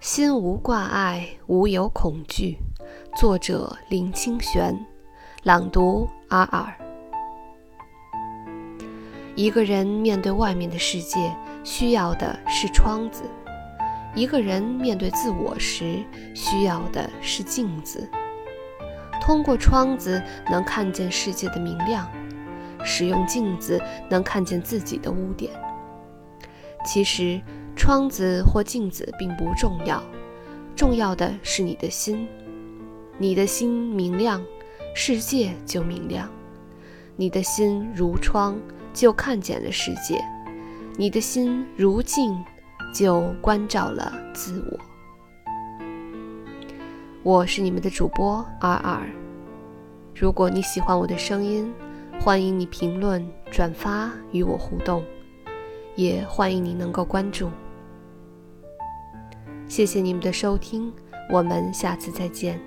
心无挂碍，无有恐惧。作者：林清玄，朗读：阿尔。一个人面对外面的世界，需要的是窗子；一个人面对自我时，需要的是镜子。通过窗子能看见世界的明亮，使用镜子能看见自己的污点。其实。窗子或镜子并不重要，重要的是你的心。你的心明亮，世界就明亮；你的心如窗，就看见了世界；你的心如镜，就关照了自我。我是你们的主播尔尔。如果你喜欢我的声音，欢迎你评论、转发与我互动，也欢迎你能够关注。谢谢你们的收听，我们下次再见。